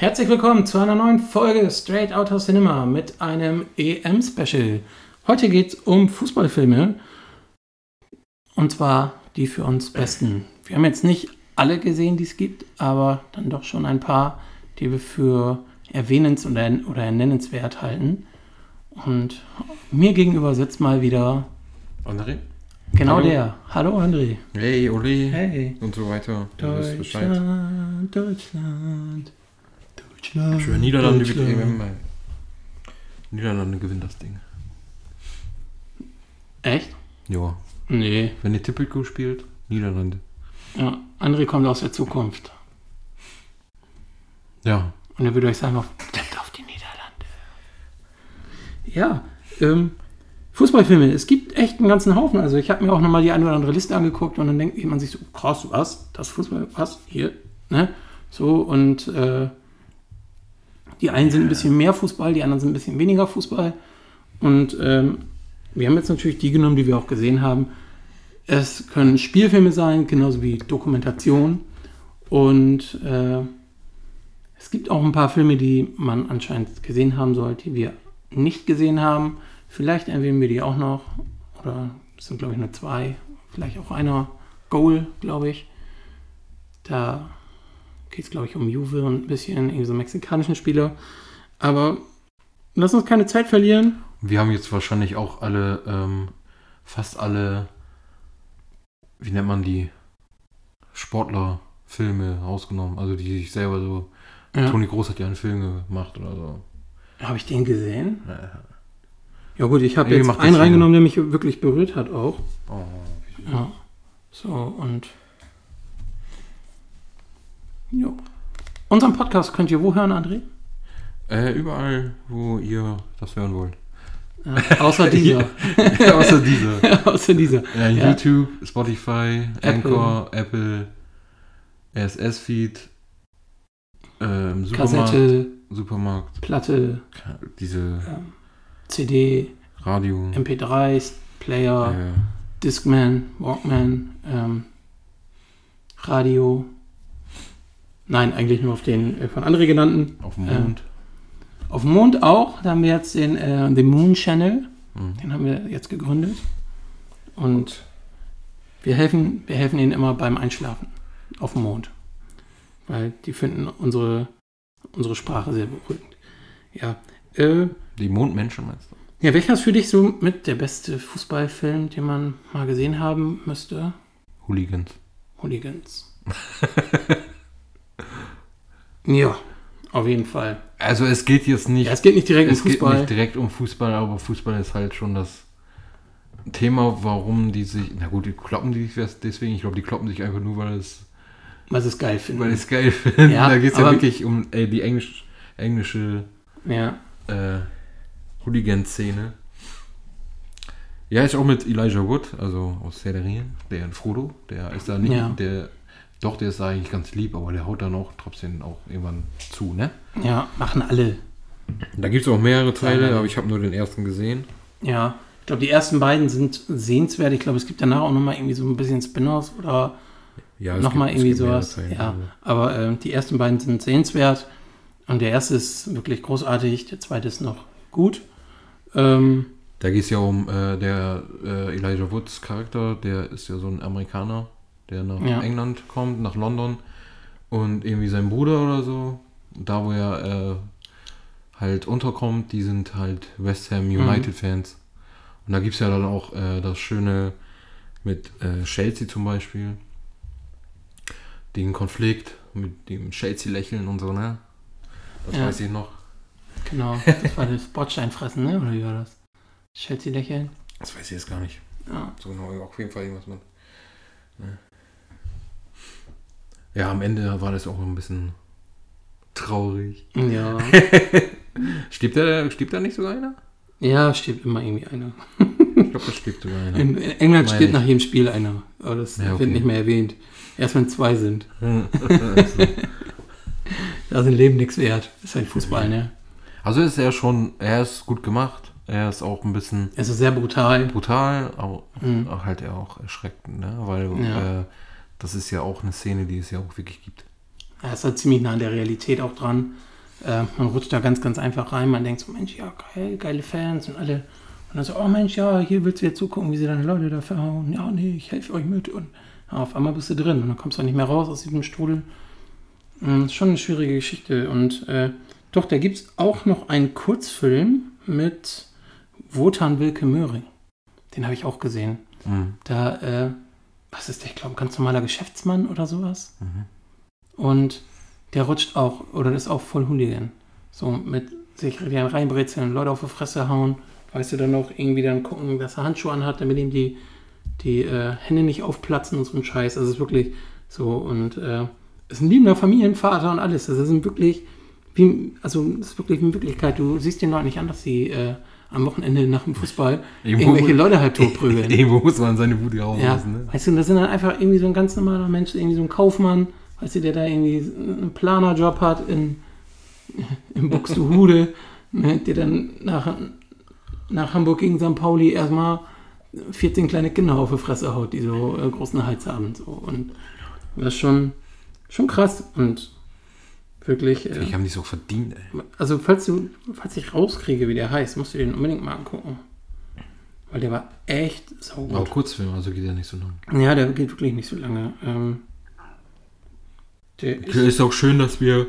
Herzlich willkommen zu einer neuen Folge Straight Outta Cinema mit einem EM-Special. Heute geht es um Fußballfilme und zwar die für uns besten. Wir haben jetzt nicht alle gesehen, die es gibt, aber dann doch schon ein paar, die wir für erwähnens- oder, oder nennenswert halten. Und mir gegenüber sitzt mal wieder André? genau Hallo. der. Hallo André. Hey, Uli. Hey. Und so weiter. Deutschland, Deutschland, Deutschland. Schön, Niederlande Deutschland. Ey. Niederlande gewinnt das Ding. Echt? Ja. Nee. Wenn ihr Typico spielt, Niederlande. Ja, André kommt aus der Zukunft. Ja. Und er würde euch sagen, auf, auf die Niederlande. Ja, ähm, Fußballfilme. Es gibt echt einen ganzen Haufen. Also ich habe mir auch nochmal die eine oder andere Liste angeguckt und dann denkt man sich so, krass, was? Das Fußball, was? Hier, ne? So, und äh, die einen sind ein bisschen mehr Fußball, die anderen sind ein bisschen weniger Fußball. Und ähm, wir haben jetzt natürlich die genommen, die wir auch gesehen haben. Es können Spielfilme sein, genauso wie Dokumentation. Und äh, es gibt auch ein paar Filme, die man anscheinend gesehen haben sollte, die wir nicht gesehen haben. Vielleicht erwähnen wir die auch noch. Oder es sind, glaube ich, nur zwei. Vielleicht auch einer. Goal, glaube ich. Da geht es, glaube ich, um Juve und ein bisschen irgendwie so mexikanischen Spieler. Aber lass uns keine Zeit verlieren. Wir haben jetzt wahrscheinlich auch alle, ähm, fast alle, wie nennt man die? Sportlerfilme ausgenommen. Also die sich selber so. Ja. Toni Groß hat ja einen Film gemacht oder so. Habe ich den gesehen? Ja. Ja gut, ich habe jetzt einen reingenommen, der mich wirklich berührt hat auch. Oh. Ja. So, und. Jo. Unseren Podcast könnt ihr wo hören, André? Äh, überall, wo ihr das hören wollt. Ja, außer dieser. Außer dieser. außer dieser. Ja, Ja. YouTube, Spotify, Apple. Anchor, Apple, RSS-Feed, ähm, Supermarkt, Kassette, Supermarkt, Platte, diese ähm, CD, Radio, MP3s, Player, äh, Discman, Walkman, ähm, Radio. Nein, eigentlich nur auf den äh, von André genannten. auf dem Mond. Auf dem Mond auch. Da haben wir jetzt den äh, The Moon Channel. Mhm. Den haben wir jetzt gegründet. Und wir helfen, wir helfen ihnen immer beim Einschlafen auf dem Mond. Weil die finden unsere, unsere Sprache sehr beruhigend. Ja. Äh, Die Mondmenschen meinst du? ja, welcher ist für dich so mit der beste Fußballfilm, den man mal gesehen haben müsste? Hooligans. Hooligans. ja, auf jeden Fall. Also es geht jetzt nicht, Ja, es geht nicht direkt um es geht Fußball. nicht direkt um Fußball, aber Fußball ist halt schon das Thema, warum die sich, na gut, die kloppen die sich deswegen, ich glaube, die kloppen sich einfach nur, weil es was es geil finden. weil ich es geil finde. Ja, da geht es ja wirklich um äh, die Englisch, englische ja. äh, Hooligan-Szene. Ja, ist auch mit Elijah Wood, also aus Herr der der Frodo, der ist da nicht, Ja. der, doch, der ist da eigentlich ganz lieb, aber der haut dann auch trotzdem auch irgendwann zu, ne? Ja, machen alle. Da gibt es auch mehrere Teile, Ja. aber ich habe nur den ersten gesehen. Ja, ich glaube, die ersten beiden sind sehenswert. Ich glaube, es gibt danach auch nochmal irgendwie so ein bisschen Spin-offs oder Ja, nochmal irgendwie sowas. Teile, Ja, also. aber ähm, die ersten beiden sind sehenswert. Und der erste ist wirklich großartig, der zweite ist noch gut. Ähm, Da geht es ja um äh, der äh, Elijah Woods Charakter, der ist ja so ein Amerikaner, der nach Ja. England kommt, nach London und irgendwie sein Bruder oder so, da wo er äh, halt unterkommt, die sind halt West Ham Mhm. United Fans. Und da gibt es ja dann auch äh, das Schöne mit äh, Chelsea zum Beispiel, den Konflikt mit dem Chelsea-Lächeln und so, ne? Das Ja. weiß ich noch. genau, das war das Bordsteinfressen, ne? Oder wie war das? Chelsea lächeln. Das weiß ich jetzt gar nicht. Ja. So genau, auf jeden Fall irgendwas mit. Ne. Ja, am Ende war das auch ein bisschen traurig. Ja. Stirbt da, stirbt da nicht sogar einer? ja, stirbt immer irgendwie einer. Ich glaube, da stirbt sogar einer. In, in England stirbt nach jedem Spiel einer. Aber das Ja, okay. wird nicht mehr erwähnt. Erst wenn zwei sind. also, Da sind Leben nichts wert. Das ist halt Fußball, ne? also ist er schon, er ist gut gemacht. Er ist auch ein bisschen Es ist sehr brutal. brutal, aber Mhm. halt auch erschreckend, ne? Weil Ja. äh, das ist ja auch eine Szene, die es ja auch wirklich gibt. Er ist halt ziemlich nah an der Realität auch dran. äh, man rutscht da ganz, ganz einfach rein. Man denkt so, Mensch, ja, geil, geile Fans und alle. Und dann so, oh Mensch, ja, hier willst du jetzt zugucken, wie sie deine Leute da verhauen. Ja, nee, ich helfe euch mit. Und ja, auf einmal bist du drin und dann kommst du auch nicht mehr raus aus diesem Strudel. Ähm, ist schon eine schwierige Geschichte. Und äh, doch, da gibt es auch noch einen Kurzfilm mit Wotan Wilke Möhring. Den habe ich auch gesehen. Mhm. Da, äh, was ist der, ich glaube, ein ganz normaler Geschäftsmann oder sowas. Und der rutscht auch, oder ist auch voll Hooligan. So mit sich reinbrezeln, Leute auf die Fresse hauen. Weißt du, dann noch irgendwie dann gucken, dass er Handschuhe anhat, damit ihm die, die äh, Hände nicht aufplatzen und so ein Scheiß. Also es ist wirklich so und äh, ist ein liebender Familienvater und alles. Das ist wirklich, wie, also das ist wirklich in Wirklichkeit, du siehst den Leuten nicht an, dass sie äh, am Wochenende nach dem Fußball Irgendwo- irgendwelche Leute halt totprügeln. Irgendwo muss man seine Wut rauslassen. Ja, Ne? weißt du, das sind dann einfach irgendwie so ein ganz normaler Mensch, irgendwie so ein Kaufmann, weißt du, der da irgendwie einen Planerjob hat in, in Buxtehude, ne, der dann nach, nach Hamburg gegen St. Pauli erstmal 14 kleine Kinder auf die Fresse haut, die so äh, großen Hals haben. So. Und das ist schon, schon krass und wirklich. Äh, Ich haben die so verdient, ey. also, falls du, falls ich rauskriege, wie der heißt, musst du den unbedingt mal angucken. Weil der war echt saugut. Aber Kurzfilm, also geht ja nicht so lang. Ja, der geht wirklich nicht so lange. Ähm, der ist, ist auch schön, dass wir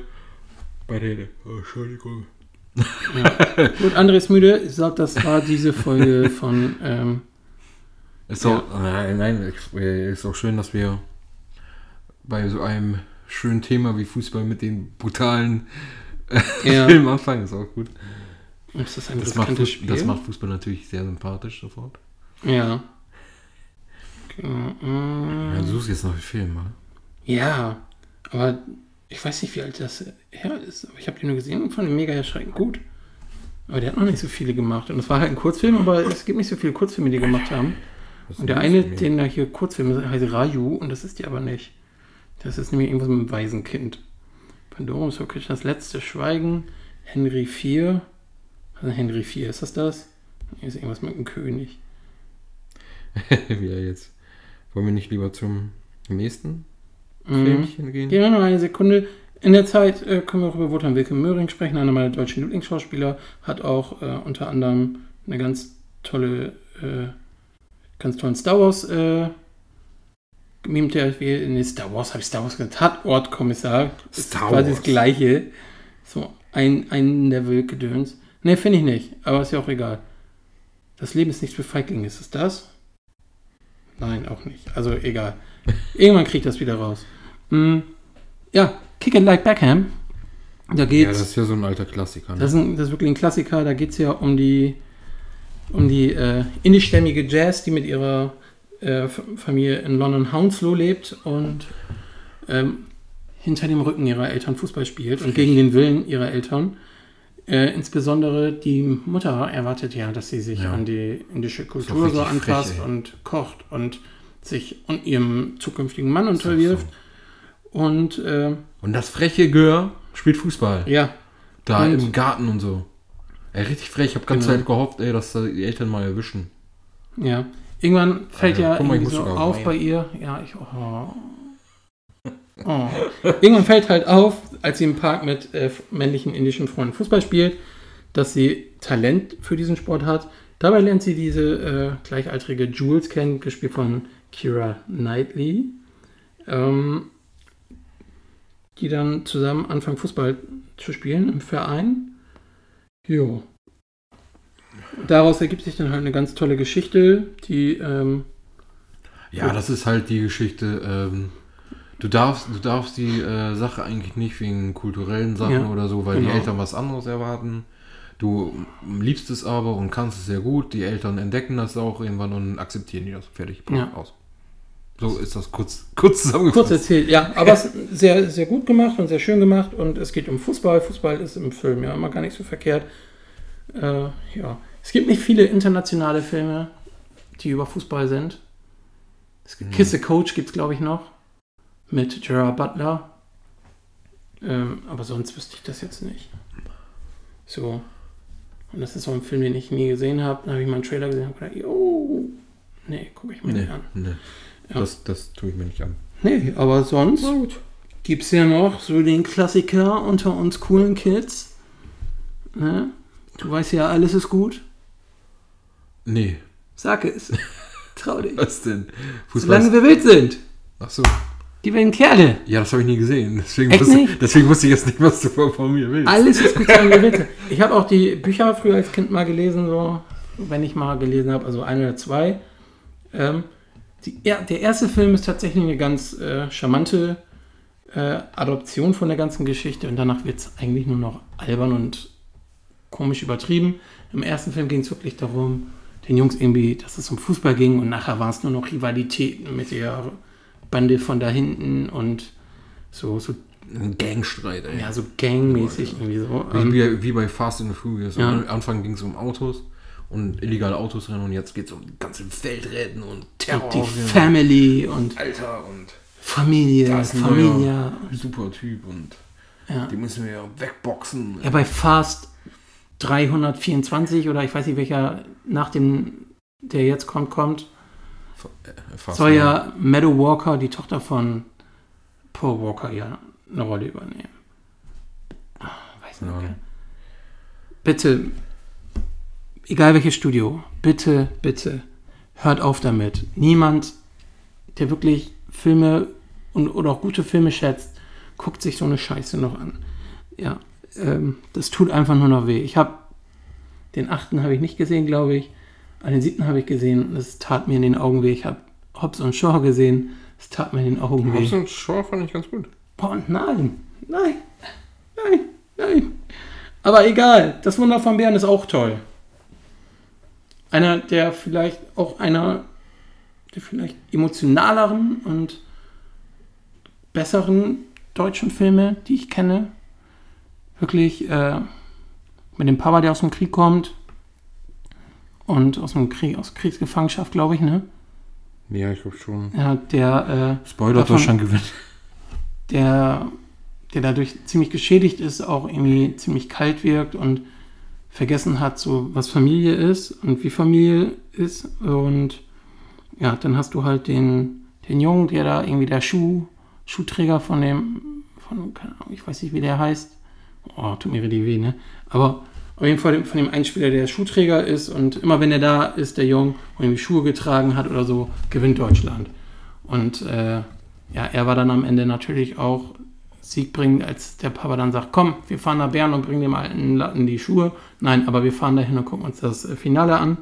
bei der. Oh, Entschuldigung. gut, André ist müde. Ich sag, das war diese Folge von. Ähm, Ist auch, nein, nein, äh, ist auch schön, dass wir bei so einem schönen Thema wie Fußball mit den brutalen ja, Filmen anfangen. Ist auch gut. ist das Das macht, das macht Fußball natürlich sehr sympathisch sofort. Ja. Mm, Ja, du suchst jetzt noch einen Film, mal. ja, aber ich weiß nicht, wie alt das her ist. Aber ich habe den nur gesehen und fand ihn mega erschreckend gut. Aber der hat noch nicht so viele gemacht. Und es war halt ein Kurzfilm, aber es gibt nicht so viele Kurzfilme, die gemacht haben. Und der eine, den da hier Kurzfilm heißt Raju und das ist die aber nicht. Das ist nämlich irgendwas mit einem Waisenkind. Pandora so das letzte Schweigen. Henry IV. Also Henry IV, ist das das? Hier ist irgendwas mit einem König. Wie er jetzt. Wollen wir nicht lieber zum nächsten Mhm. Filmchen gehen? Wir noch eine Sekunde. In der Zeit äh, können wir auch über Wotan Wilke Möhring sprechen. Einer meiner deutschen Lieblingsschauspieler hat auch äh, unter anderem eine ganz tolle, äh, ganz tollen Star Wars Der, wie, nee, Star Wars, habe ich Star Wars gesagt? Tatortkommissar. Star quasi Wars. das Gleiche. So, ein, ein Level Gedöns. Ne, finde ich nicht. Aber ist ja auch egal. Das Leben ist nichts für Feiglinge. Ist es das? Nein, auch nicht. Also egal. Irgendwann kriegt das wieder raus. Mm, ja, Kick It Like Beckham. Da Ja, geht's. das ist ja so ein alter Klassiker. Ne? das, ist ein, das ist wirklich ein Klassiker. Da geht es ja um die, um die äh, indischstämmige Jazz, die mit ihrer äh, Familie in London Hounslow lebt und ähm, hinter dem Rücken ihrer Eltern Fußball spielt und gegen den Willen ihrer Eltern. Äh, insbesondere die Mutter erwartet ja, dass sie sich Ja. an die indische Kultur so anpasst frech, und kocht und sich und ihrem zukünftigen Mann unterwirft. Und äh, Und das freche Gör spielt Fußball. ja, Da Und- im Garten und so. Ey, richtig frech. Ich habe ganz Genau. Zeit gehofft, ey, dass da die Eltern mal erwischen. Ja. Irgendwann fällt Ja, ja, irgendwie so auf weinen. bei ihr. Ja, ich. Oh. Oh. Irgendwann fällt halt auf, als sie im Park mit äh, männlichen indischen Freunden Fußball spielt, dass sie Talent für diesen Sport hat. Dabei lernt sie diese äh, gleichaltrige Jules kennen, gespielt von Kira Knightley, ähm, die dann zusammen anfangen Fußball zu spielen im Verein. Jo. Daraus ergibt sich dann halt eine ganz tolle Geschichte, die ähm, Ja, das ist halt die Geschichte. Ähm, du darfst, du darfst die äh, Sache eigentlich nicht wegen kulturellen Sachen Ja, oder so, weil genau. die Eltern was anderes erwarten. Du liebst es aber und kannst es sehr gut. Die Eltern entdecken das auch irgendwann und akzeptieren die das. Fertig. Ja. Aus. So ist das kurz, kurz zusammengefasst. kurz erzählt, ja, aber es ist sehr, sehr gut gemacht und sehr schön gemacht und es geht um Fußball. Fußball ist im Film ja immer gar nicht so verkehrt. Äh, ja, es gibt nicht viele internationale Filme, die über Fußball sind. Es gibt Mhm. Kiss the Coach gibt es, glaube ich, noch mit Gerard Butler. Ähm, aber sonst wüsste ich das jetzt nicht. So. Und das ist so ein Film, den ich nie gesehen habe. Dann habe ich mal einen Trailer gesehen und gedacht, jo, nee, gucke ich mir Nee, nicht an. nee. Ja. Das, das tue ich mir nicht an. Nee, aber sonst gut. gibt's ja noch so den Klassiker unter uns coolen Kids. Ne? Du weißt ja, alles ist gut. Nee. Sag es. Trau dich. Was denn? Solange wir wild sind. Ach so. Die wilden Kerle. Ja, das habe ich nie gesehen. Deswegen Echt wusste, nicht? deswegen wusste ich jetzt nicht, was du von, von mir willst. Alles ist gut, solange wir wild sind. Ich habe auch die Bücher früher als Kind mal gelesen, so, wenn ich mal gelesen habe, also ein oder zwei. Ähm, die, ja, der erste Film ist tatsächlich eine ganz äh, charmante äh, Adoption von der ganzen Geschichte und danach wird es eigentlich nur noch albern und komisch übertrieben. Im ersten Film ging es wirklich darum, den Jungs irgendwie, dass es um Fußball ging und nachher war es nur noch Rivalitäten mit der Bande von da hinten und so, so, Ein Gangstreit, ey. ja, so gangmäßig irgendwie so. Wie, wie, bei Fast and the Furious. Ja. Am Anfang ging es um Autos und illegale Autos rennen und jetzt geht es um ganze Weltretten und Terror. und die Family und Alter und Familie, da ist ein Familie. super Typ und Ja. die müssen wir ja wegboxen. ja, bei Fast 324 oder ich weiß nicht welcher nach dem, der jetzt kommt, kommt, Fast soll ja Meadow Walker, die Tochter von Paul Walker, ja eine Rolle übernehmen. Ah, Weiß nicht. Okay. Bitte, egal welches Studio, bitte, bitte, hört auf damit. Niemand, der wirklich Filme und, oder auch gute Filme schätzt, guckt sich so eine Scheiße noch an. Ja, ähm, das tut einfach nur noch weh. Ich habe den achten habe ich nicht gesehen, glaube ich. An den siebten habe ich gesehen und es tat mir in den Augen weh. Ich habe Hobbs und Shaw gesehen, es tat mir in den Augen weh. Hobbs und Shaw fand ich ganz gut. Boah, nein, nein, nein, nein. Aber egal, das Wunder von Bären ist auch toll. Einer der vielleicht auch einer der vielleicht emotionaleren und besseren deutschen Filme, die ich kenne. Wirklich äh, mit dem Papa, der aus dem Krieg kommt und aus dem Krieg, aus Kriegsgefangenschaft, glaube ich, ne? Ja, ich glaube schon. Ja, der äh, Spoiler, Davon- Deutschland gewinnt. der, der dadurch ziemlich geschädigt ist, auch irgendwie ziemlich kalt wirkt und vergessen hat, so was Familie ist und wie Familie ist. Und ja, dann hast du halt den, den Jungen, der da irgendwie der Schuh, Schuhträger von dem, von, keine Ahnung, ich weiß nicht, wie der heißt. Oh, tut mir richtig weh, ne? Aber auf jeden Fall von dem Einspieler, der Schuhträger ist und immer wenn er da ist, der Junge, und irgendwie Schuhe getragen hat oder so, gewinnt Deutschland. Und äh, ja, er war dann am Ende natürlich auch siegbringend, als der Papa dann sagt, komm, wir fahren nach Bern und bringen dem alten Latten die Schuhe. Nein, aber wir fahren dahin und gucken uns das äh, Finale an.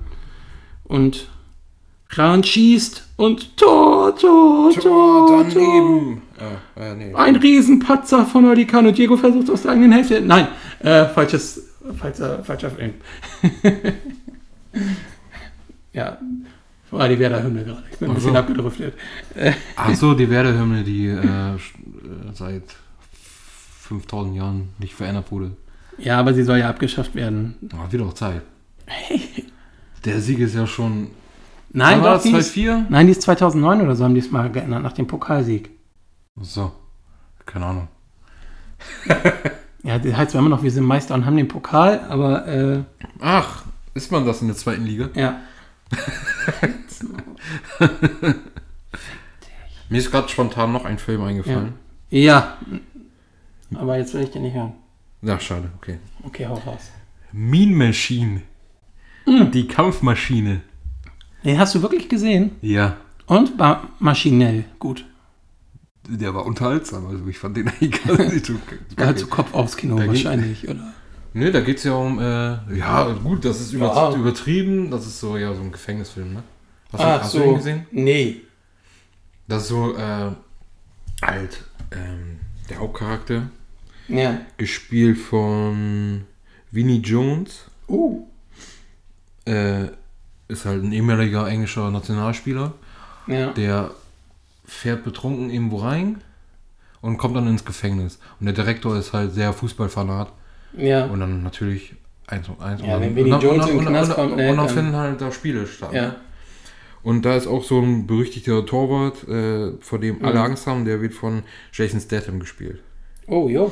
Und Rahn schießt und Tor, Tor, Tor, Tor. Ah, äh, nee. Ein Riesenpatzer von Olikan und Diego versucht aus der eigenen Hälfte. Nein, äh, falsches, falscher, falscher Film. ja, war die Werder-Hymne gerade. Ich bin ein bisschen so. abgedriftet. Ach so, die Werder-Hymne, die äh, äh, seit 5000 Jahren nicht verändert wurde. Ja, aber sie soll ja abgeschafft werden. Ah, wird auch Zeit. Der Sieg ist ja schon. Nein, doch, die ist, 2-4? nein, die ist 2009 oder so haben die es mal geändert, nach dem Pokalsieg. So. Keine Ahnung. Ja, die heißt immer noch, wir sind Meister und haben den Pokal, aber äh, Ach, ist man das in der zweiten Liga? ja. Mir ist gerade spontan noch ein Film eingefallen. Ja. Aber jetzt will ich den nicht hören. Ja, schade, okay. Okay, hau raus. Mean Machine. Die Kampfmaschine. Den hast du wirklich gesehen? Ja. Und war maschinell gut. Der war unterhaltsam, also ich fand den eigentlich gar nicht so. Also Kopf aufs Kino Da wahrscheinlich, oder? Ne, da geht es ja um, äh, ja, gut, das ist über, Ja. übertrieben, das ist so, ja, so ein Gefängnisfilm, ne? Hast, du, hast du ihn gesehen? Nee. Das ist so, äh, halt, ähm, der Hauptcharakter, Ja. gespielt von Vinnie Jones, Uh. äh, ist halt ein ehemaliger englischer Nationalspieler, Ja. der fährt betrunken irgendwo rein und kommt dann ins Gefängnis. Und der Direktor ist halt sehr Fußballfanat Ja. und dann natürlich eins und eins. Ja, und wenn dann- und Jones und Knast und- kommt, ne, Und dann dann- finden halt da Spiele statt. ne? Ja. Und da ist auch so ein berüchtigter Torwart, äh, vor dem alle Mhm. Angst haben, der wird von Jason Statham gespielt. Oh, jo.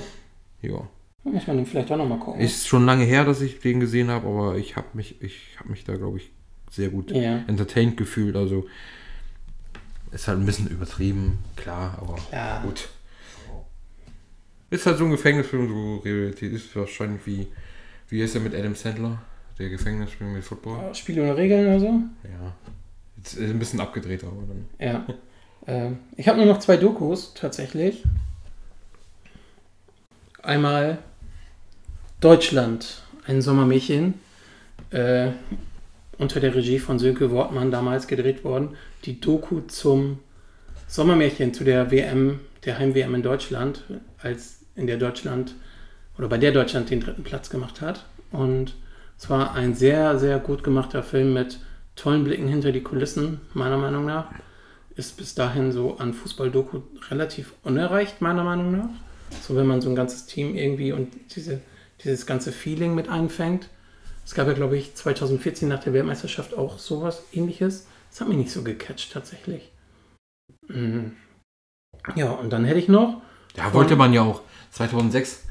Ja. Muss man den vielleicht auch nochmal gucken. Ist schon lange her, dass ich den gesehen habe, aber ich habe mich, ich habe mich da, glaube ich, sehr gut Ja. entertained gefühlt. Also ist halt ein bisschen übertrieben, klar, aber Ja. gut. Ist halt so ein Gefängnisfilm, so Realität ist wahrscheinlich wie, wie ist er mit Adam Sandler? Der Gefängnisfilm mit Football? Spiele ohne Regeln oder so? Ja. Jetzt ist ein bisschen abgedreht, aber dann. Ja. ähm, ich habe nur noch zwei Dokus tatsächlich. Einmal Deutschland, ein Sommermärchen, äh, unter der Regie von Sönke Wortmann damals gedreht worden. Die Doku zum Sommermärchen, zu der WM, der Heim-WM in Deutschland, als in der Deutschland oder bei der Deutschland den dritten Platz gemacht hat. Und es war ein sehr, sehr gut gemachter Film mit tollen Blicken hinter die Kulissen, meiner Meinung nach. Ist bis dahin so an Fußball-Doku relativ unerreicht, meiner Meinung nach. So, wenn man so ein ganzes Team irgendwie und diese, dieses ganze Feeling mit einfängt. Es gab ja, glaube ich, 2014 nach der Weltmeisterschaft auch sowas ähnliches. Das hat mich nicht so gecatcht, tatsächlich. Mhm. Ja, und dann hätte ich noch. Ja, wollte man ja auch. 2006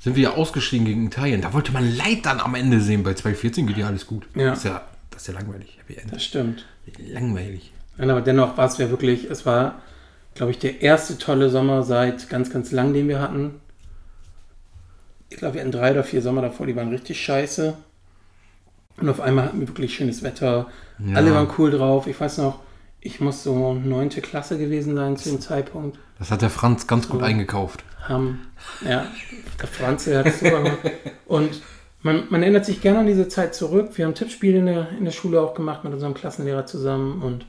sind wir ja ausgestiegen gegen Italien. Da wollte man Leid dann am Ende sehen. Bei 2014 geht ja alles gut. Ja. Das ist ja, das ist ja langweilig. Das stimmt. Langweilig. Nein, aber dennoch war es ja wirklich, es war, glaube ich, der erste tolle Sommer seit ganz, ganz lang, den wir hatten. Ich glaube, wir hatten drei oder vier Sommer davor, die waren richtig scheiße. Und auf einmal hatten wir wirklich schönes Wetter. Ja. Alle waren cool drauf. Ich weiß noch, ich muss so neunte Klasse gewesen sein zu dem Zeitpunkt. Das hat der Franz ganz gut So. eingekauft. Haben, ja, der Franz, der hat es super gemacht. Und man, man erinnert sich gerne an diese Zeit zurück. Wir haben Tippspiele in der, in der Schule auch gemacht mit unserem Klassenlehrer zusammen und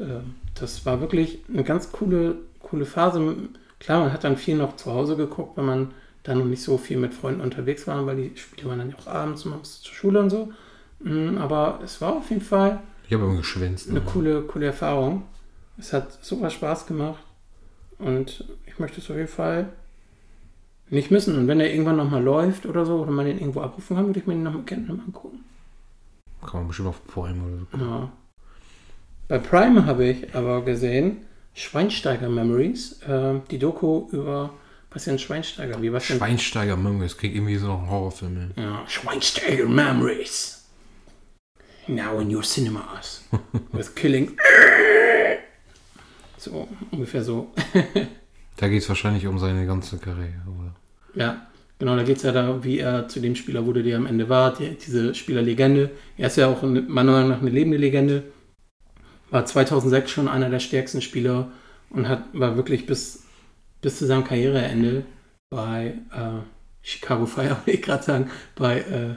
ähm, das war wirklich eine ganz coole, coole Phase. Klar, man hat dann viel noch zu Hause geguckt, wenn man da noch nicht so viel mit Freunden unterwegs war, weil die Spiele waren dann ja auch abends und musste zur Schule und so. Mm, Aber es war auf jeden Fall Ich habe immer geschwänzt. eine ne? coole, coole Erfahrung. Es hat super Spaß gemacht und ich möchte es auf jeden Fall nicht missen. Und wenn er irgendwann nochmal läuft oder so, oder man den irgendwo abrufen kann, würde ich mir den nochmal gerne mal angucken. Kann man bestimmt auf Prime oder so. Ja. Bei Prime habe ich aber gesehen Schweinsteiger Memories, äh, die Doku über Bastian Schweinsteiger. Wie was denn? Schweinsteiger das klingt irgendwie so nach einem Horrorfilm. ey. Ja, Schweinsteiger Memories. Now in your cinemas. With killing. So, ungefähr so. Da geht es wahrscheinlich um seine ganze Karriere, oder? Ja, genau, da geht es ja da, wie er zu dem Spieler wurde, der am Ende war. Die, diese Spielerlegende. Er ist ja auch eine, meiner Meinung nach eine lebende Legende. War 2006 schon einer der stärksten Spieler und hat, war wirklich bis, bis zu seinem Karriereende bei äh, Chicago Fire, wollte ich gerade sagen, bei, äh,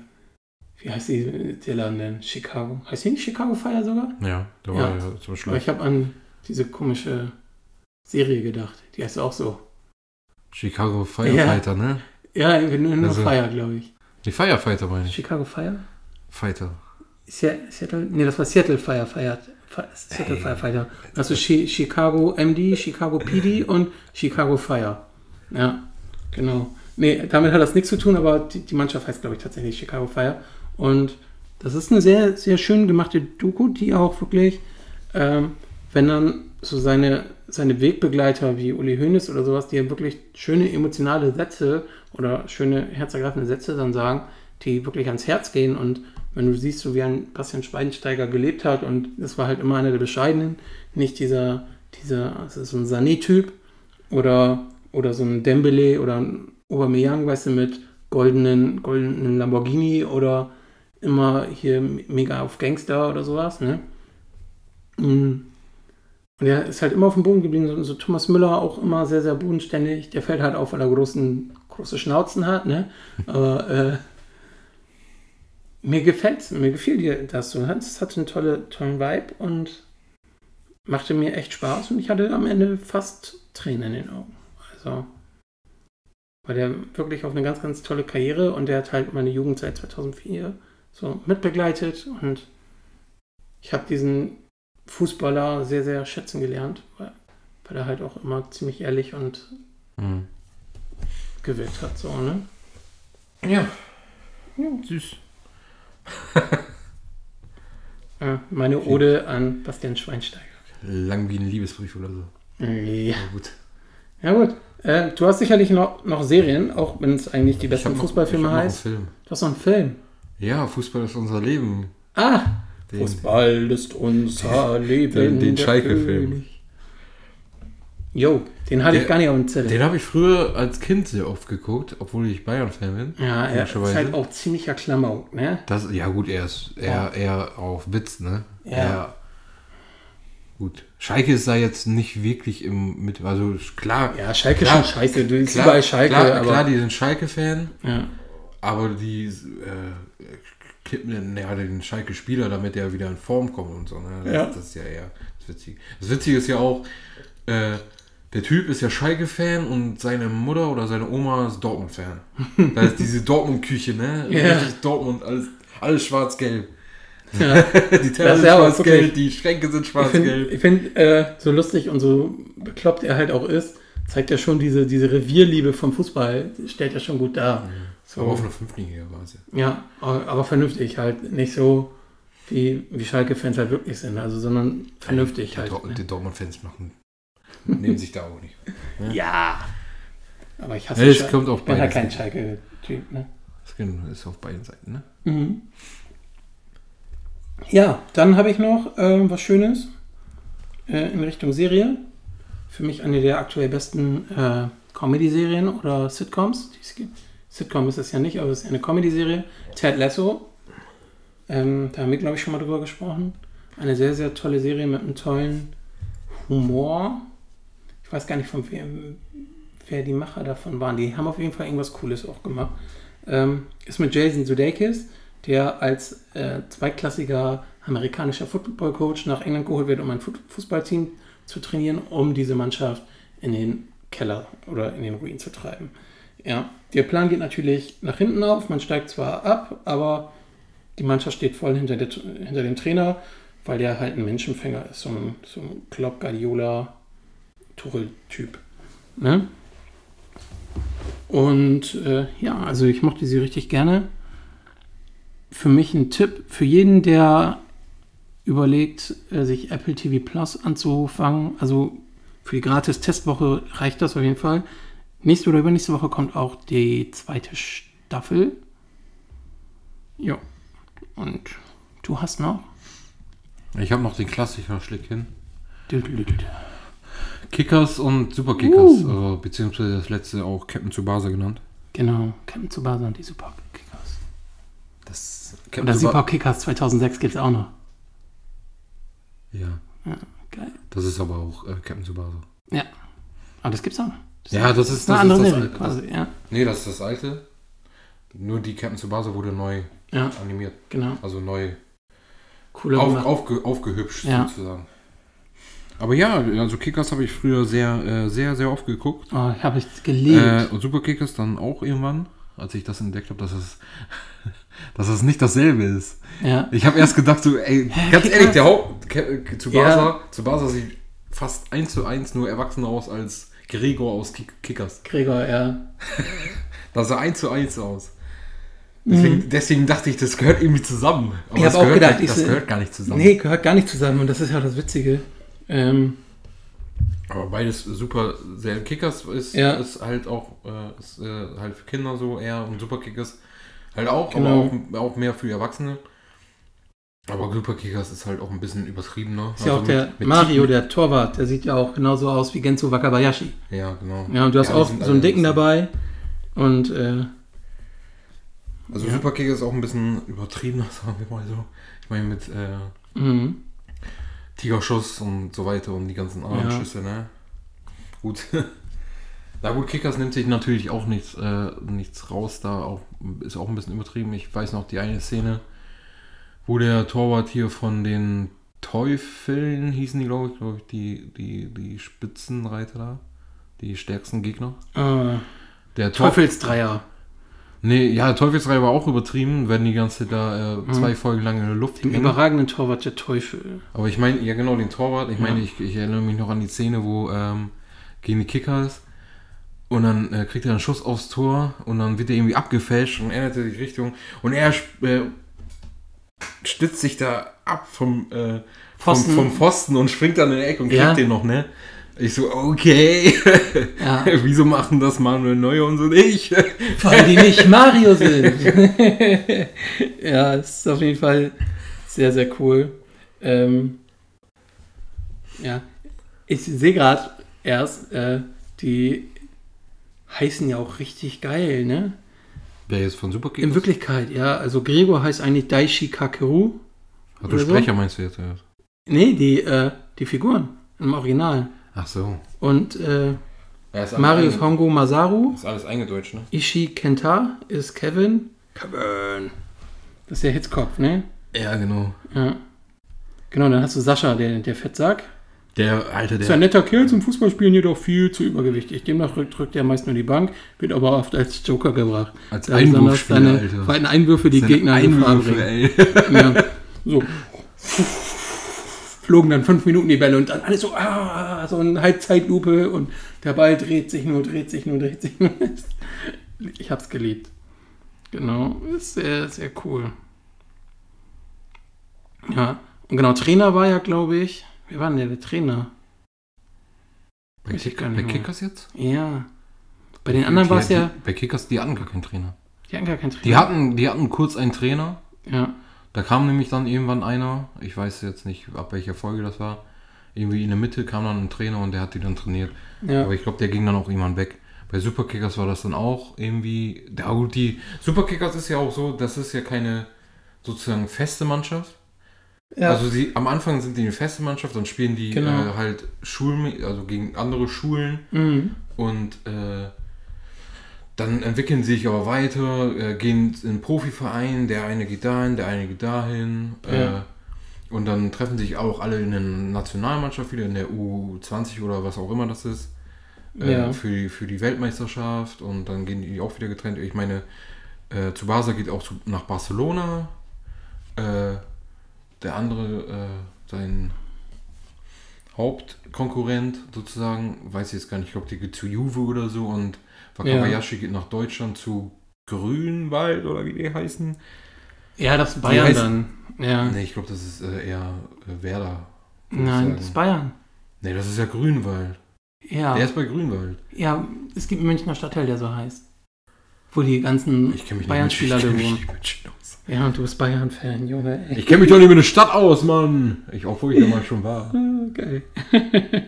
wie heißt die, der Laden denn? Chicago. Heißt die nicht Chicago Fire sogar? Ja, da war Ja. ja, zum Aber Schluss. ich habe an diese komische Serie gedacht. Die heißt auch so. Chicago Firefighter, ne? Ja, nur, nur Also- Fire, glaube ich. Die Firefighter meine ich. Chicago Fire? Fighter. Se- Seattle? Nee, das war Seattle Firefighter. Fi- Seattle Ey. Firefighter. Also Chi Chicago MD, Chicago PD und Chicago Fire. Ja, genau. Nee, damit hat das nichts zu tun, aber die, die Mannschaft heißt, glaube ich, tatsächlich Chicago Fire. Und das ist eine sehr, sehr schön gemachte Doku, die auch wirklich, ähm, wenn dann so seine, seine Wegbegleiter wie Uli Hoeneß oder sowas, die ja wirklich schöne emotionale Sätze oder schöne herzergreifende Sätze dann sagen, die wirklich ans Herz gehen und wenn du siehst, so wie ein Bastian Schweinsteiger gelebt hat und das war halt immer einer der Bescheidenen, nicht dieser, dieser, also so ein Sané-Typ oder, oder so ein Dembele oder ein Aubameyang, weißt du, mit goldenen, goldenen Lamborghini oder immer hier mega auf Gangster oder sowas, ne? Mm. Und er ist halt immer auf dem Boden geblieben, so, so Thomas Müller auch immer sehr, sehr bodenständig. Der fällt halt auf, weil er großen, große Schnauzen hat, ne? Aber äh, mir gefällt mir gefiel dir das so. Es hatte einen tolle, tollen Vibe und machte mir echt Spaß und ich hatte am Ende fast Tränen in den Augen. Also, weil der wirklich auf eine ganz, ganz tolle Karriere und der hat halt meine Jugendzeit 2004 so mitbegleitet und ich habe diesen Fußballer sehr, sehr schätzen gelernt, weil, weil er halt auch immer ziemlich ehrlich und Mhm. gewirkt hat, so, ne? Ja, Ja. süß. Äh, meine Ode an Bastian Schweinsteiger. Lang wie ein Liebesbrief oder so. Ja. Na gut. Ja gut. Äh, du hast sicherlich noch, noch Serien, auch wenn es eigentlich die besten Fußballfilme heißt. Film. Du hast noch einen Film. Ja, Fußball ist unser Leben. Ah! Den, Fußball ist unser Leben. den- den Schalke-Film. Jo, den hatte ich Der- gar nicht auf dem Zettel. Den habe ich früher als Kind sehr oft geguckt, obwohl ich Bayern-Fan bin. ja, er ist halt auch ziemlicher Klamauk, ne? Das, ja gut, er ist eher, eher auf Witz, ne? Ja. Eher, gut. Schalke ist da jetzt nicht wirklich im mit, also klar. Ja, Schalke Klar, ist schon scheiße. Du bist klar, überall Schalke, klar, aber. klar, die sind Schalke-Fan, ja. aber die äh, kippen den, ja, den Schalke-Spieler, damit er wieder in Form kommt und so. Ne? Das, Ja. das ist ja eher das Witzige. Das Witzige ist ja auch, äh, der Typ ist ja Schalke-Fan und seine Mutter oder seine Oma ist Dortmund-Fan. Da ist diese Dortmund-Küche, ne? Ja. Richtig Dortmund, alles, alles schwarz-gelb. ja. Die Teller sind ja schwarz-gelb, die Schränke sind Ich finde, schwarz-gelb. ich find, äh, so lustig und so bekloppt er halt auch ist, zeigt ja schon diese, diese Revierliebe vom Fußball, stellt ja schon gut dar. Aber auf So, einer Fünfliga war es ja. ja, aber vernünftig halt. Nicht so, wie, wie Schalke-Fans halt wirklich sind, also, sondern vernünftig Die, halt. Dor- ne? die Dortmund-Fans machen, nehmen sich da auch nicht. Ja. Aber ich hasse Ja, es kommt auf Ich bin halt beide kein Schalke-Typ, ne? Das ist auf beiden Seiten, ne? Mhm. Ja, dann habe ich noch äh, was Schönes äh, in Richtung Serie. Für mich eine der aktuell besten äh, Comedy-Serien oder Sitcoms. die. Sitcom ist es ja nicht, aber es ist eine Comedy-Serie. Ted Lasso. Ähm, da haben wir, glaube ich, schon mal drüber gesprochen. Eine sehr, sehr tolle Serie mit einem tollen Humor. Ich weiß gar nicht, von wem, wer die Macher davon waren. Die haben auf jeden Fall irgendwas Cooles auch gemacht. Ähm, ist mit Jason Sudeikis, der als äh, zweitklassiger amerikanischer Football-Coach nach England geholt wird, um ein Fu- Fußballteam zu trainieren, um diese Mannschaft in den Keller oder in den Ruin zu treiben. Ja, der Plan geht natürlich nach hinten auf. Man steigt zwar ab, aber die Mannschaft steht voll hinter, der, hinter dem Trainer, weil der halt ein Menschenfänger ist, so ein, so ein Klopp, Guardiola, Tuchel-Typ. Ne? Und äh, ja, also ich mochte sie richtig gerne. Für mich ein Tipp für jeden, der überlegt, äh, sich Apple TV Plus anzufangen. Also für die gratis Testwoche reicht das auf jeden Fall. Nächste oder übernächste Woche kommt auch die zweite Staffel. Ja. Und du hast noch? Ich habe noch den Klassiker Schlick hin. Du, du, du, du. Kickers und Superkickers, Uh. also, beziehungsweise das letzte auch Captain Tsubasa genannt. Genau, Captain Tsubasa und die Super Kickers. Das Oder Super Kickers 2006 gibt es auch noch. Ja, Geil. das ist aber auch äh, Captain Tsubasa. Ja. Aber das gibt's auch noch. Das Ja, das ist das, ist das, alte- quasi. Ja. Nee, das ist das alte. Nur die Captain Tsubasa wurde neu ja, animiert. genau. Also neu Cooler auf, aufge, aufgehübscht Ja. sozusagen. Aber ja, also Kickers habe ich früher sehr, äh, sehr, sehr oft geguckt. Oh, ich habe es geliebt. Äh, und Superkickers dann auch irgendwann, als ich das entdeckt habe, dass es, dass es nicht dasselbe ist. ja. Ich habe erst gedacht, so, ey, ganz Kickers? ehrlich, der Haupt, Ke- Tsubasa, Ja. Tsubasa sieht fast eins zu eins nur erwachsener aus als Gregor aus Kick Kickers. Gregor, ja. Da sah eins zu eins aus. Deswegen, deswegen dachte ich, das gehört irgendwie zusammen. Aber Ich das hab auch gehört, gedacht, ich das gehört gar nicht zusammen. Nee, gehört gar nicht zusammen und das ist ja das Witzige. Ähm, Aber beides super sehr. Kickers ist, Ja. ist halt auch äh, ist, äh, halt für Kinder so eher und Superkickers halt auch, Genau. aber auch, auch mehr für Erwachsene. Aber Superkickers ist halt auch ein bisschen übertriebener. ist ja Also auch der mit- mit Mario, Tiki- der Torwart, der sieht ja auch genauso aus wie Genzo Wakabayashi. Ja, genau. Ja, und du hast die auch so einen Dicken dabei. Und äh, Also Ja. Superkickers ist auch ein bisschen übertriebener, sagen wir mal so. Ich meine mit äh, mhm. Tigerschuss und so weiter und die ganzen anderen Ja. Schüsse, ne? Gut. Na gut, Kickers nimmt sich natürlich auch nichts, äh, nichts raus, da auch, ist auch ein bisschen übertrieben. Ich weiß noch die eine Szene, wo der Torwart hier von den Teufeln hießen die, glaube ich, glaube ich, die, die, die Spitzenreiter da, die stärksten Gegner. äh, Der Teufelsdreier. Nee, ja, Teufelsreihe war auch übertrieben, wenn die ganze Zeit da äh, Mhm. zwei Folgen lang in der Luft Dem hängen. überragenden Torwart der Teufel. Aber ich meine, ja genau, den Torwart. Ich Ja. meine, ich, ich erinnere mich noch an die Szene, wo ähm, gegen die Kickers und dann äh, kriegt er einen Schuss aufs Tor und dann wird er irgendwie abgefälscht und ändert sich Richtung und er äh, stützt sich da ab vom, äh, Pfosten. vom, vom Pfosten und springt dann in die Ecke und kriegt Ja. den noch, ne? Ich so, okay, Ja. wieso machen das Manuel Neuer und so nicht? Weil die nicht Mario sind. ja, es ist auf jeden Fall sehr, sehr cool. Ähm, ja, ich sehe gerade, erst, äh, die heißen ja auch richtig geil, ne? Wer jetzt von Superkick? In Wirklichkeit, ja. Also Gregor heißt eigentlich Daishi Kakeru. Also oder so? Sprecher meinst du jetzt? Ja. Nee, die, äh, die Figuren im Original. Ach so. Und äh, Ja, Marius Hongo Masaru, Ist alles eingedeutscht, ne? Ishii Kenta ist Kevin. Kevin. Das ist der Hitzkopf, ne? Ja, genau. Ja. Genau, dann hast du Sascha, der, der Fettsack. Der Alter, Ist ein der. netter Kerl zum Fußballspielen, jedoch viel zu übergewichtig. Demnach drückt, er meist nur die Bank, wird aber oft als Joker gebracht. Als Da Einwurfspieler, seine Alter. Einwürfe die Seine Gegner Einwürfe, ey. Ja. So. Flogen dann fünf Minuten die Bälle und dann alles so, ah, so eine Halbzeitlupe und der Ball dreht sich nur, dreht sich nur, dreht sich nur. Ich hab's geliebt. Genau, ist sehr, sehr cool. Ja, und genau, Trainer war ja, glaube ich, wer war denn der, der Trainer? Bei, Kick, bei. Kickers jetzt? Ja. Bei den anderen war es ja, Bei Kickers, die hatten gar keinen Trainer. die hatten gar keinen Trainer. Die hatten, die hatten kurz einen Trainer. Ja, Da kam nämlich dann irgendwann einer, ich weiß jetzt nicht, ab welcher Folge das war. Irgendwie in der Mitte kam dann ein Trainer und der hat die dann trainiert. ja. Aber ich glaube, der ging dann auch irgendwann weg. Bei Superkickers war das dann auch irgendwie. Ja, gut, die Superkickers ist ja auch so, das ist ja keine sozusagen feste Mannschaft. ja. Also sie am Anfang sind die eine feste Mannschaft, dann spielen die Genau. äh, halt Schulen, also gegen andere Schulen mhm. und äh, dann entwickeln sie sich aber weiter, äh, gehen in einen Profiverein, der eine geht dahin, der eine geht dahin. Ja. Äh, und dann treffen sich auch alle in der Nationalmannschaft wieder, in der U20 oder was auch immer das ist. Äh, Ja. für, die, für die Weltmeisterschaft und dann gehen die auch wieder getrennt. Ich meine, äh, Tsubasa geht auch zu, nach Barcelona. Äh, der andere, äh, sein Hauptkonkurrent sozusagen, weiß ich jetzt gar nicht, ich glaube, die geht zu Juve oder so und Wakabayashi geht nach Deutschland zu Grünwald oder wie die heißen. ja, das ist Bayern heißt- dann. Ja. Ne, ich glaube, das ist äh, eher äh, Werder. Nein, das ist Bayern. Nee, das ist ja Grünwald. Ja. Der ist bei Grünwald. Ja, es gibt einen Münchner Stadtteil, der so heißt. Wo die ganzen Bayern-Spieler wohnen. Ja, und du bist Bayern-Fan, Junge. Ey. Ich kenne mich doch nicht mit der Stadt aus, Mann. Ich, obwohl ich da mal schon war. Geil.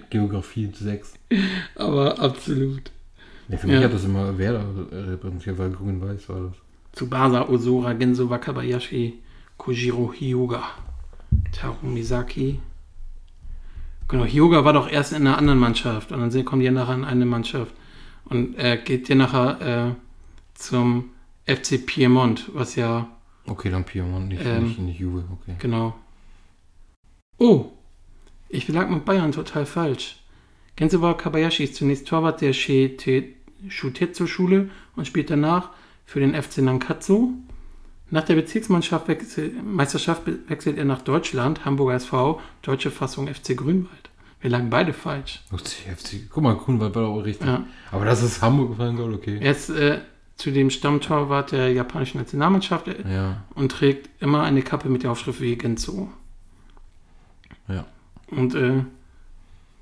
Geografie 6. Aber absolut. Nee, für mich Ja. hat das immer Werder äh, repräsentiert, weil grün-weiß war das. Tsubasa, Osora, Genso, Wakabayashi, Kojiro, Hyuga, Taro Misaki. Genau, Hyuga war doch erst in einer anderen Mannschaft und dann kommen die nachher in eine Mannschaft. Und er geht dir nachher äh, zum FC Piemont, was ja Okay, dann Piemont, nicht, Ähm, nicht, nicht Juve, okay. Genau. Oh, ich lag mit Bayern total falsch. Gensewa Kabayashi ist zunächst Torwart der Shutetsu-Schule und spielt danach für den FC Nankatsu. Nach der Bezirksmeisterschaft wechsel, Meisterschaft be- wechselt er nach Deutschland, Hamburger SV, deutsche Fassung FC Grünwald. Wir lagen beide falsch. FC. Guck mal, Grünwald war auch richtig. Ja. Aber dass es Hamburg gefallen soll, okay. Er ist äh, zudem Stammtorwart der japanischen Nationalmannschaft äh, Ja, und trägt immer eine Kappe mit der Aufschrift wie Genzo. ja. Und äh,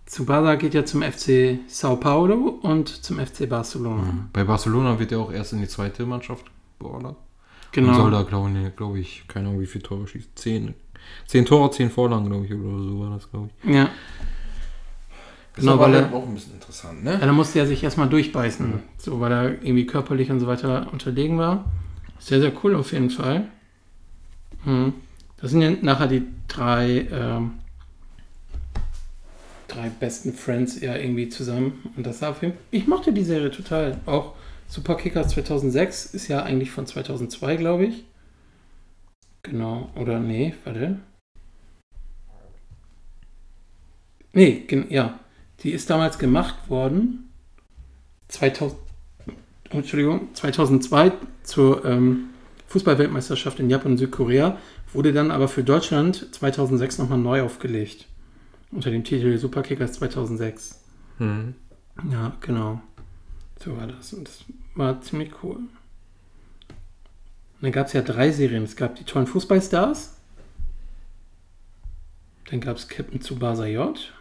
Tsubasa geht ja zum FC Sao Paulo und zum FC Barcelona. Mhm. Bei Barcelona wird er auch erst in die zweite Mannschaft beordert. Genau. Und soll da, glaube ich, glaub ich, keine Ahnung, wie viele Tore schießen. Zehn. Zehn Tore, zehn Vorlagen, glaube ich, oder so war das, glaube ich. ja. Genau, weil er, auch ein bisschen interessant, ne? ja, da musste er sich erstmal durchbeißen. So, weil er irgendwie körperlich und so weiter unterlegen war. Sehr, sehr cool auf jeden Fall. Mhm. Das sind ja nachher die drei, ähm, drei besten Friends ja irgendwie zusammen. Und das auf jeden Fall, ich mochte die Serie total. Auch Super Kickers 2006 ist ja eigentlich von 2002, glaube ich. Genau, oder nee, warte. Nee, ja. Die ist damals gemacht worden. 2000, oh, Entschuldigung, 2002 zur ähm, Fußballweltmeisterschaft in Japan und Südkorea, wurde dann aber für Deutschland 2006 nochmal neu aufgelegt. Unter dem Titel Superkickers 2006. Mhm. Ja, genau. So war das. Und das war ziemlich cool. Und dann gab es ja drei Serien. Es gab die tollen Fußballstars. Dann gab es Captain Tsubasa J.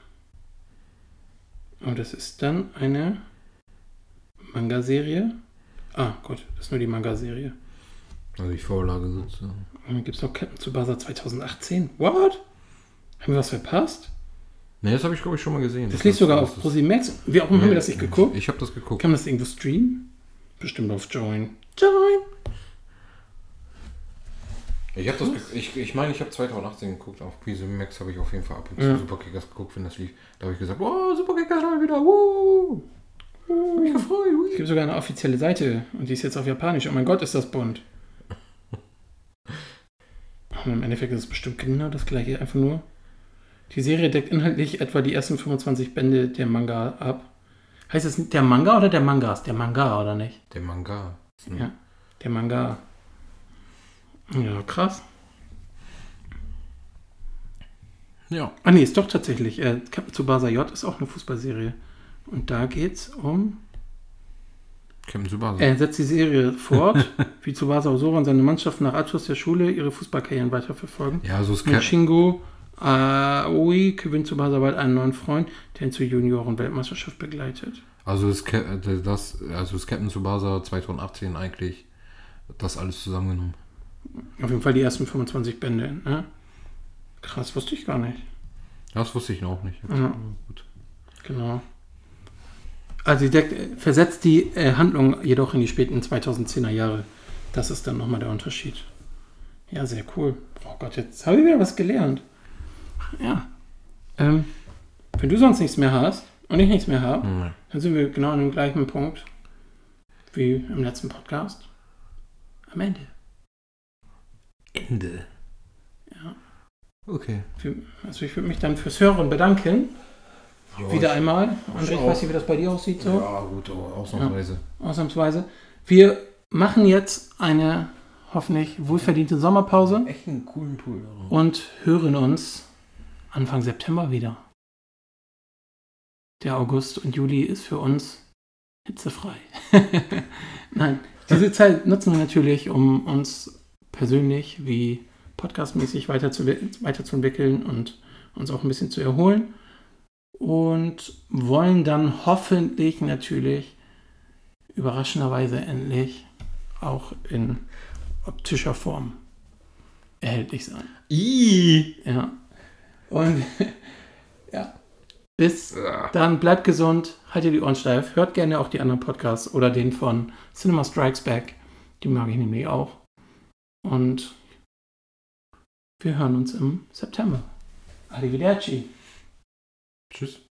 Und das ist dann eine Manga-Serie. Ah, Gott, das ist nur die Manga-Serie. Also die Vorlage sozusagen. Und dann gibt es noch Captain Tsubasa 2018. What? Haben wir was verpasst? Ne, das habe ich, glaube ich, schon mal gesehen. Das liegt sogar auf das- ProSieben Warum haben wir das nicht geguckt? Ich habe das geguckt. Kann man das irgendwo streamen? Bestimmt auf Join. Join! Ich habe das, ich, ich meine, ich habe 2018 geguckt, auf Max habe ich auf jeden Fall ab und zu Ja. Superkickers geguckt, wenn das lief. Da habe ich gesagt, oh, Superkickers mal wieder, wuh. Hab mich gefreut, Es gibt sogar eine offizielle Seite und die ist jetzt auf Japanisch. Oh mein Gott, ist das bunt. Und im Endeffekt ist es bestimmt genau das gleiche, einfach nur. Die Serie deckt inhaltlich etwa die ersten 25 Bände der Manga ab. Heißt es der Manga oder der Mangas? Der Manga, oder nicht? Der Manga. Ein- Ja. Der Manga. Ja, krass. ja. Ah nee, ist doch tatsächlich. Äh, Tsubasa J ist auch eine Fußballserie. Und da geht's um. Captain Tsubasa. Er setzt die Serie fort, wie Tsubasa Osora und seine Mannschaft nach Abschluss der Schule ihre Fußballkarrieren weiterverfolgen. ja, so ist Cap Shingo Aoi gewinnt Tsubasa bald einen neuen Freund, der ihn zur Junioren-Weltmeisterschaft begleitet. Also ist, äh, das, also ist Captain Tsubasa 2018 eigentlich das alles zusammengenommen. Auf jeden Fall die ersten 25 Bände. Ne? Krass, wusste ich gar nicht. Das wusste ich noch nicht. Ja. Gut. Genau. Also sie deckt, versetzt die äh, Handlung jedoch in die späten 2010er Jahre. Das ist dann nochmal der Unterschied. Ja, sehr cool. Oh Gott, jetzt habe ich wieder was gelernt. Ja. Ähm, wenn du sonst nichts mehr hast und ich nichts mehr habe, Hm, dann sind wir genau an dem gleichen Punkt wie im letzten Podcast. Am Ende. Ende. Ja. Okay. Also ich würde mich dann fürs Hören bedanken. Ja, Wieder ich- einmal. André, ich weiß nicht, wie das bei dir aussieht. So. Ja, gut, aber ausnahmsweise. ausnahmsweise. Wir machen jetzt eine hoffentlich wohlverdiente Sommerpause Echt einen coolen Pool. und hören uns Anfang September wieder. Der August und Juli ist für uns hitzefrei. Nein, diese Zeit nutzen wir natürlich, um uns persönlich wie podcastmäßig weiterzuwe- weiterzuentwickeln und uns auch ein bisschen zu erholen. Und wollen dann hoffentlich natürlich überraschenderweise endlich auch in optischer Form erhältlich sein. I. Ja. Und ja. Bis dann, bleibt gesund, haltet die Ohren steif, hört gerne auch die anderen Podcasts oder den von Cinema Strikes Back. Die mag ich nämlich auch. Und wir hören uns im September. Arrivederci. Tschüss.